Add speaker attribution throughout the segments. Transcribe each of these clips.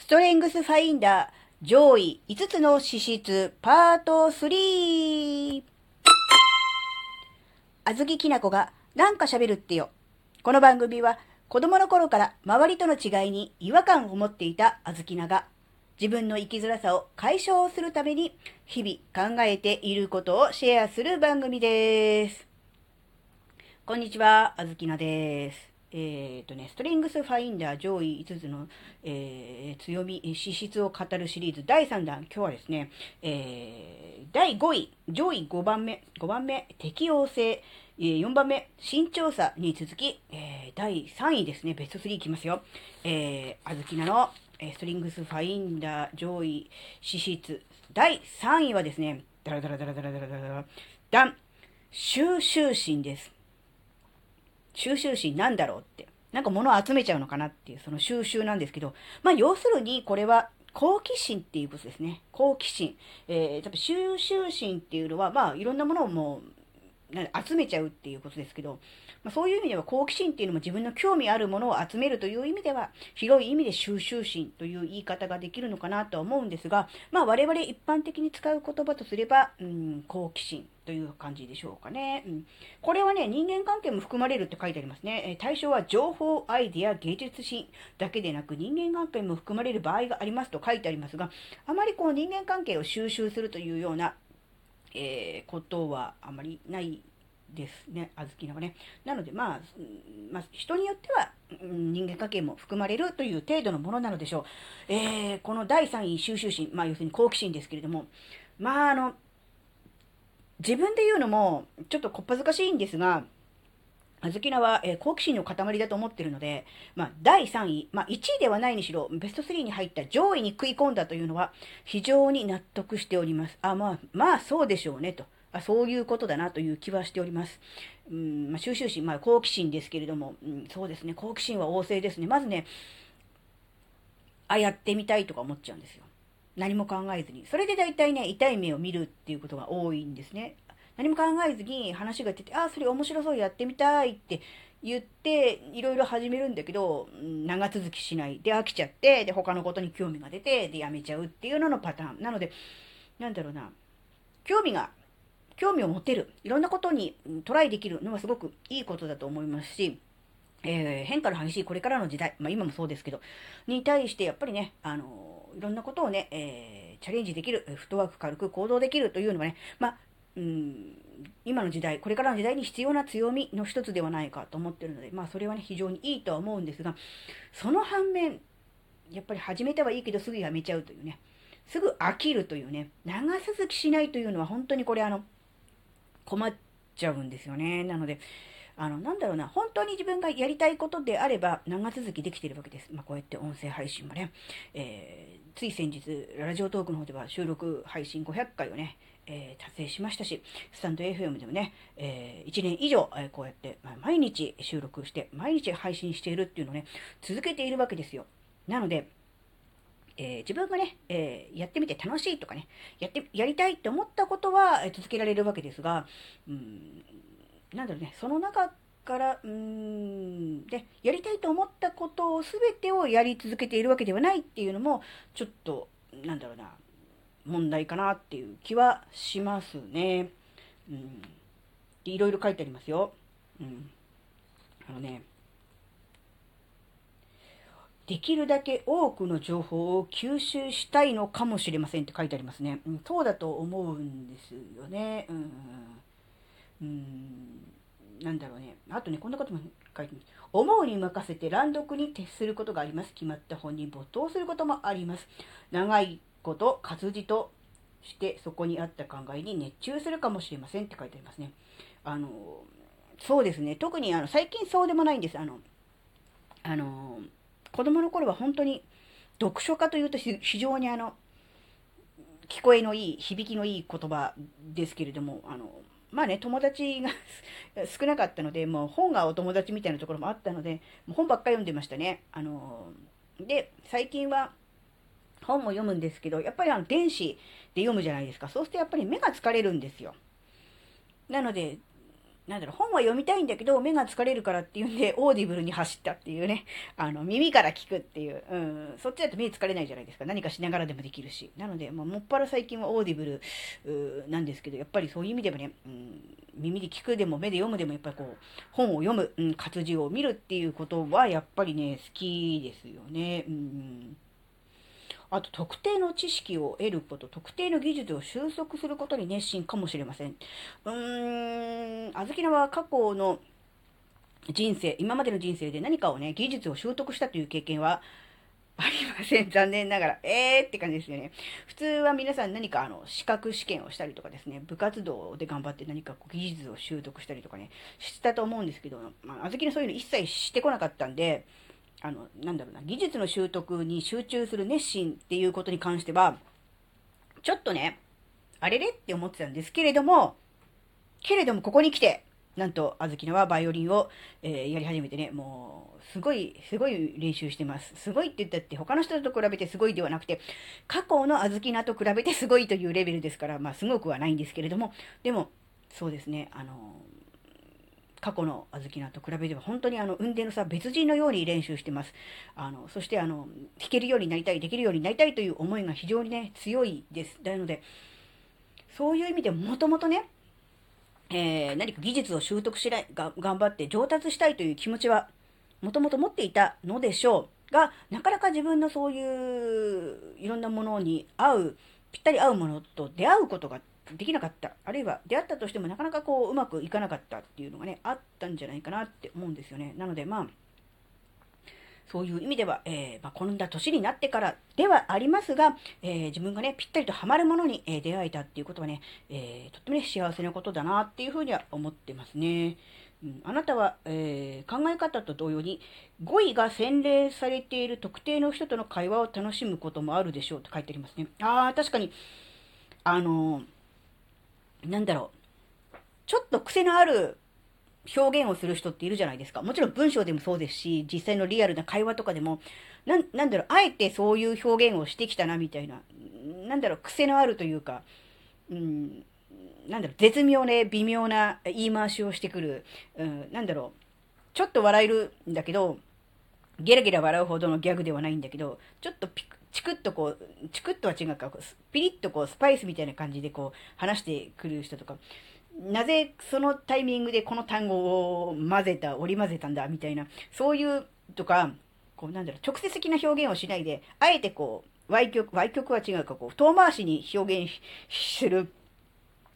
Speaker 1: ストレングスファインダー上位5つの資質パート3あずききなこがなんか喋るってよ。この番組は子供の頃から周りとの違いに違和感を持っていたあずきなが自分の生きづらさを解消するために日々考えていることをシェアする番組です。こんにちは、あずきなです。え、ー、とね、ストリングスファインダー上位5つの、えー、強み、資質を語るシリーズ第3弾。今日はですね、えー、第5位、上位5番目、5番目、適応性、え、4番目、身長差に続き、え、第3位ですね、ベスト3いきますよ。えー、あずきなの、ストリングスファインダー上位資質。第3位はですね、ダラダラダラダラダラダラダラ、ダン収集心です。収集心なんだろうって。なんか物を集めちゃうのかなっていう、その収集なんですけど、まあ要するにこれは好奇心っていうことですね。好奇心。えー、多分収集心っていうのは、まあいろんなものをもう集めちゃうっていうことですけど、まあ、そういう意味では好奇心っていうのも自分の興味あるものを集めるという意味では、広い意味で収集心という言い方ができるのかなとは思うんですが、まあ我々一般的に使う言葉とすれば、うん、好奇心という感じでしょうかね。うん、これはね、人間関係も含まれるって書いてありますね。え対象は情報、アイデア、芸術心だけでなく人間関係も含まれる場合がありますと書いてありますが、あまりこう人間関係を収集するというようなえー、ことはあまりないですね、小豆菜はね。なので、まあ、まあ、人によっては、人間関係も含まれるという程度のものなのでしょう。えー、この第3位収集心、まあ、要するに好奇心ですけれども、まあ、あの、自分で言うのも、ちょっとこっぱずかしいんですが、あずきなは、えー、好奇心の塊だと思ってるので、まあ、第3位、まあ、1位ではないにしろ、ベスト3に入った上位に食い込んだというのは、非常に納得しております。あ、まあ、まあ、そうでしょうね、と。あそういうことだなという気はしております。うんまあ、収集心、まあ、好奇心ですけれども、うん、そうですね、好奇心は旺盛ですね。まずね、あ、やってみたいとか思っちゃうんですよ。何も考えずに。それで大体ね、痛い目を見るっていうことが多いんですね。何も考えずに話が出て、ああ、それ面白そうやってみたいって言って、いろいろ始めるんだけど、長続きしない。で、飽きちゃって、で、他のことに興味が出て、で、やめちゃうっていうののパターン。なので、なんだろうな、興味が興味を持てる、いろんなことにトライできるのはすごくいいことだと思いますし、えー、変化の激しいこれからの時代、まあ今もそうですけど、に対してやっぱりね、あのいろんなことをね、えー、チャレンジできる、フットワーク軽く行動できるというのはね、まあ、うん、今の時代、これからの時代に必要な強みの一つではないかと思ってるので、まあそれはね、非常にいいとは思うんですが、その反面、やっぱり始めてはいいけどすぐやめちゃうというね、すぐ飽きるというね、長続きしないというのは本当にこれあの、困っちゃうんですよね。なので、あの、なんだろうな、本当に自分がやりたいことであれば、長続きできているわけです。まあ、こうやって音声配信もね、えー、つい先日、ラジオトークの方では収録配信500回をね、えー、達成しましたし、スタンド FM でもね、えー、1年以上、え、こうやって、ま、毎日収録して、毎日配信しているっていうのをね、続けているわけですよ。なので、えー、自分がね、えー、やってみて楽しいとかね、やって、やりたいって思ったことは、え続けられるわけですが、うん、なんだろうね、その中から、うん、で、やりたいと思ったことを全てをやり続けているわけではないっていうのも、ちょっと、なんだろうな、問題かなっていう気はしますね。うん。いろいろ書いてありますよ。うん。あのね、できるだけ多くの情報を吸収したいのかもしれませんって書いてありますね。うん、そうだと思うんですよね。うん。うーん、なんだろうね。あとね、こんなことも書いてます。思うに任せて乱読に徹することがあります。決まった本に没頭することもあります。長いこと活字としてそこにあった考えに熱中するかもしれませんって書いてありますね。あの、そうですね。特にあの最近そうでもないんです。あの、あの、子供の頃は本当に読書家というと非常にあの、聞こえのいい、響きのいい言葉ですけれども、あの、まあね、友達が 少なかったので、もう本がお友達みたいなところもあったので、もう本ばっかり読んでましたね。あの、で、最近は本も読むんですけど、やっぱりあの電子で読むじゃないですか。そうするとやっぱり目が疲れるんですよ。なので、なんだろう、本は読みたいんだけど、目が疲れるからっていうんで、オーディブルに走ったっていうね、あの、耳から聞くっていう、うん、そっちだと目疲れないじゃないですか。何かしながらでもできるし。なので、もう、もっぱら最近はオーディブルなんですけど、やっぱりそういう意味でもね、うん、耳で聞くでも目で読むでも、やっぱりこう、本を読む、うん、活字を見るっていうことは、やっぱりね、好きですよね。うんあと特定の知識を得ること、特定の技術を習得することに熱心かもしれません。うーん、あずきなは過去の人生、今までの人生で何かをね、技術を習得したという経験はありません。残念ながら。えーって感じですよね。普通は皆さん何かあの、資格試験をしたりとかですね、部活動で頑張って何かこう技術を習得したりとかね、したと思うんですけど、まあ、あずきのそういうの一切してこなかったんで、あの、なんだろうな、技術の習得に集中する熱心っていうことに関しては、ちょっとね、あれれって思ってたんですけれども、けれどもここに来て、なんと、あずきのはバイオリンを、えー、やり始めてね、もう、すごい、すごい練習してます。すごいって言ったって、他の人と比べてすごいではなくて、過去のあずきなと比べてすごいというレベルですから、まあ、すごくはないんですけれども、でも、そうですね、あの過去の小豆菜と比べれば本当にあの運転の差別人のように練習してます。あのそしてあの弾けるようになりたい、できるようになりたいという思いが非常にね、強いです。なので、そういう意味でもともとね、えー、何か技術を習得しないが、頑張って上達したいという気持ちは、もともと持っていたのでしょうが、なかなか自分のそういういろんなものに合う、ぴったり合うものと出会うことができなかった。あるいは出会ったとしてもなかなかこううまくいかなかったっていうのがね、あったんじゃないかなって思うんですよね。なのでまあ、そういう意味では、えー、まあ、こんな年になってからではありますが、えー、自分がね、ぴったりとハマるものに、えー、出会えたっていうことはね、えとってもね、幸せなことだなっていうふうには思ってますね。うん、あなたは、え考え方と同様に、語彙が洗練されている特定の人との会話を楽しむこともあるでしょうと書いてありますね。ああ、確かに、あのーなんだろう、ちょっと癖のある表現をする人っているじゃないですか。もちろん文章でもそうですし、実際のリアルな会話とかでも、ななんだろう、あえてそういう表現をしてきたなみたいな、なんだろう、癖のあるというか、うん、なんだろう、絶妙ね、微妙な言い回しをしてくる、うん、なんだろう、ちょっと笑えるんだけど、ゲラゲラ笑うほどのギャグではないんだけど、ちょっとピクチクッとこう、チクッとは違うか、ピリッとこう、スパイスみたいな感じでこう、話してくる人とか、なぜそのタイミングでこの単語を混ぜた、織り交ぜたんだ、みたいな、そういうとか、こう、なんだろう、直接的な表現をしないで、あえてこう、歪曲、歪曲は違うか、こう、遠回しに表現する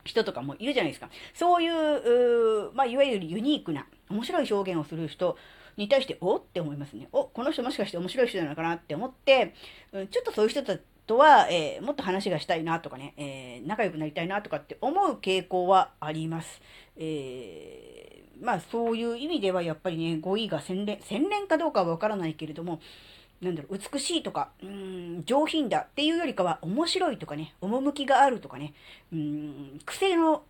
Speaker 1: 人とかもいるじゃないですか。そういう、うまあ、いわゆるユニークな、面白い表現をする人に対して、お？って思いますね。お、この人もしかして面白い人なのかなって思って、うん、ちょっとそういう人とは、えー、もっと話がしたいなとかね、えー、仲良くなりたいなとかって思う傾向はあります。えー、まあそういう意味ではやっぱりね、語彙が洗練、洗練かどうかはわからないけれども、なんだろう、美しいとか、うん、上品だっていうよりかは、面白いとかね、趣があるとかね、うん、癖の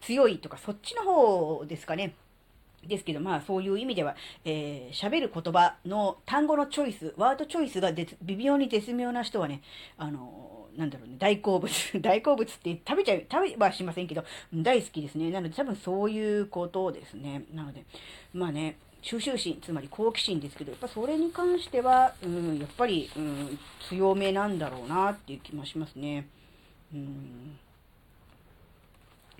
Speaker 1: 強いとか、そっちの方ですかね。ですけど、まあそういう意味では、えー、喋る言葉の単語のチョイス、ワードチョイスが微妙に絶妙な人はね、あのー、なんだろうね、大好物、大好物って食べちゃう、食べはしませんけど、大好きですね。なので多分そういうことですね。なので、まあね、収集心、つまり好奇心ですけど、やっぱそれに関しては、うん、やっぱり、うん、強めなんだろうなっていう気もしますね。うん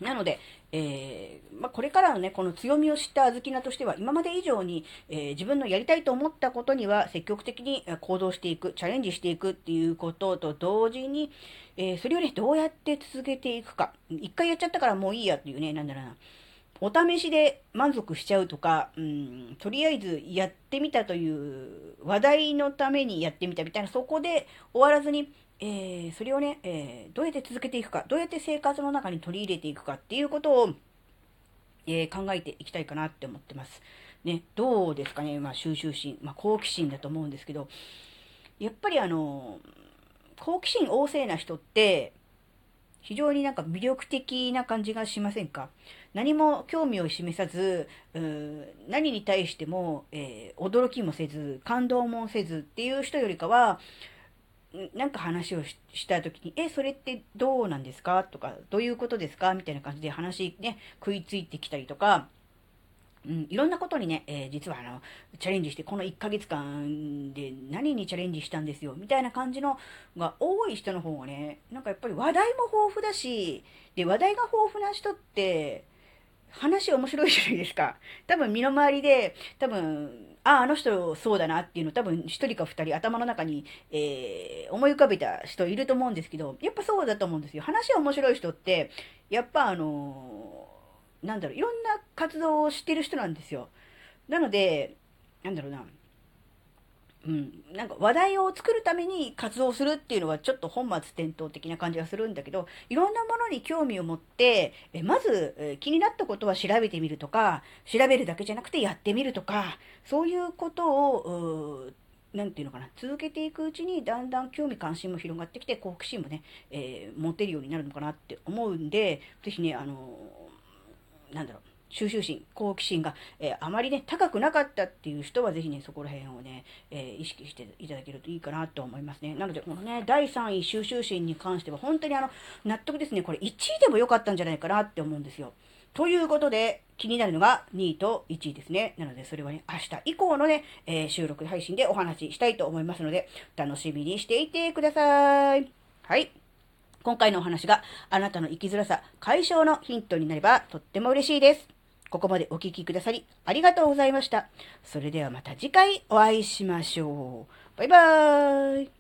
Speaker 1: なので、えー、まあ、これからのね、この強みを知ったあずきなとしては、今まで以上に、えー、自分のやりたいと思ったことには積極的に行動していく、チャレンジしていくっていうことと同時に、えー、それをね、どうやって続けていくか。一回やっちゃったからもういいやっていうね、なんだろうな。お試しで満足しちゃうとか、うん、とりあえずやってみたという話題のためにやってみたみたいな、そこで終わらずに、えー、それをね、えー、どうやって続けていくか、どうやって生活の中に取り入れていくかっていうことを、えー、考えていきたいかなって思ってます。ね、どうですかね、まあ、収集心、まあ、好奇心だと思うんですけど、やっぱりあの、好奇心旺盛な人って、非常になんか魅力的な感じがしませんか？何も興味を示さず、何に対しても、え、驚きもせず、感動もせずっていう人よりかは、なんか話をした時に、え、それってどうなんですか？とか、どういうことですか？みたいな感じで話ね、食いついてきたりとか、うん、いろんなことにね、えー、実はあの、チャレンジして、この1ヶ月間で何にチャレンジしたんですよ、みたいな感じのが多い人の方がね、なんかやっぱり話題も豊富だし、で、話題が豊富な人って、話面白いじゃないですか。多分身の回りで、多分、ああ、の人そうだなっていうの多分一人か二人頭の中に、えー、思い浮かべた人いると思うんですけど、やっぱそうだと思うんですよ。話面白い人って、やっぱあのー、なんだろう、いろんな活動をしてる人なんですよ。なので、なんだろうな。うん、なんか話題を作るために活動するっていうのはちょっと本末転倒的な感じがするんだけど、いろんなものに興味を持って、えまず、気になったことは調べてみるとか、調べるだけじゃなくてやってみるとか、そういうことを、なんていうのかな、続けていくうちにだんだん興味関心も広がってきて、好奇心もね、えー、持てるようになるのかなって思うんで、ぜひね、あのー、なんだろう、収集心、好奇心が、えー、あまりね、高くなかったっていう人は、ぜひね、そこら辺をね、えー、意識していただけるといいかなと思いますね。なので、このね、第3位収集心に関しては、本当にあの、納得ですね。これ1位でも良かったんじゃないかなって思うんですよ。ということで、気になるのが2位と1位ですね。なので、それはね、明日以降のね、えー、収録配信でお話ししたいと思いますので、楽しみにしていてください。はい。今回のお話があなたの生きづらさ解消のヒントになればとっても嬉しいです。ここまでお聴きくださりありがとうございました。それではまた次回お会いしましょう。バイバーイ。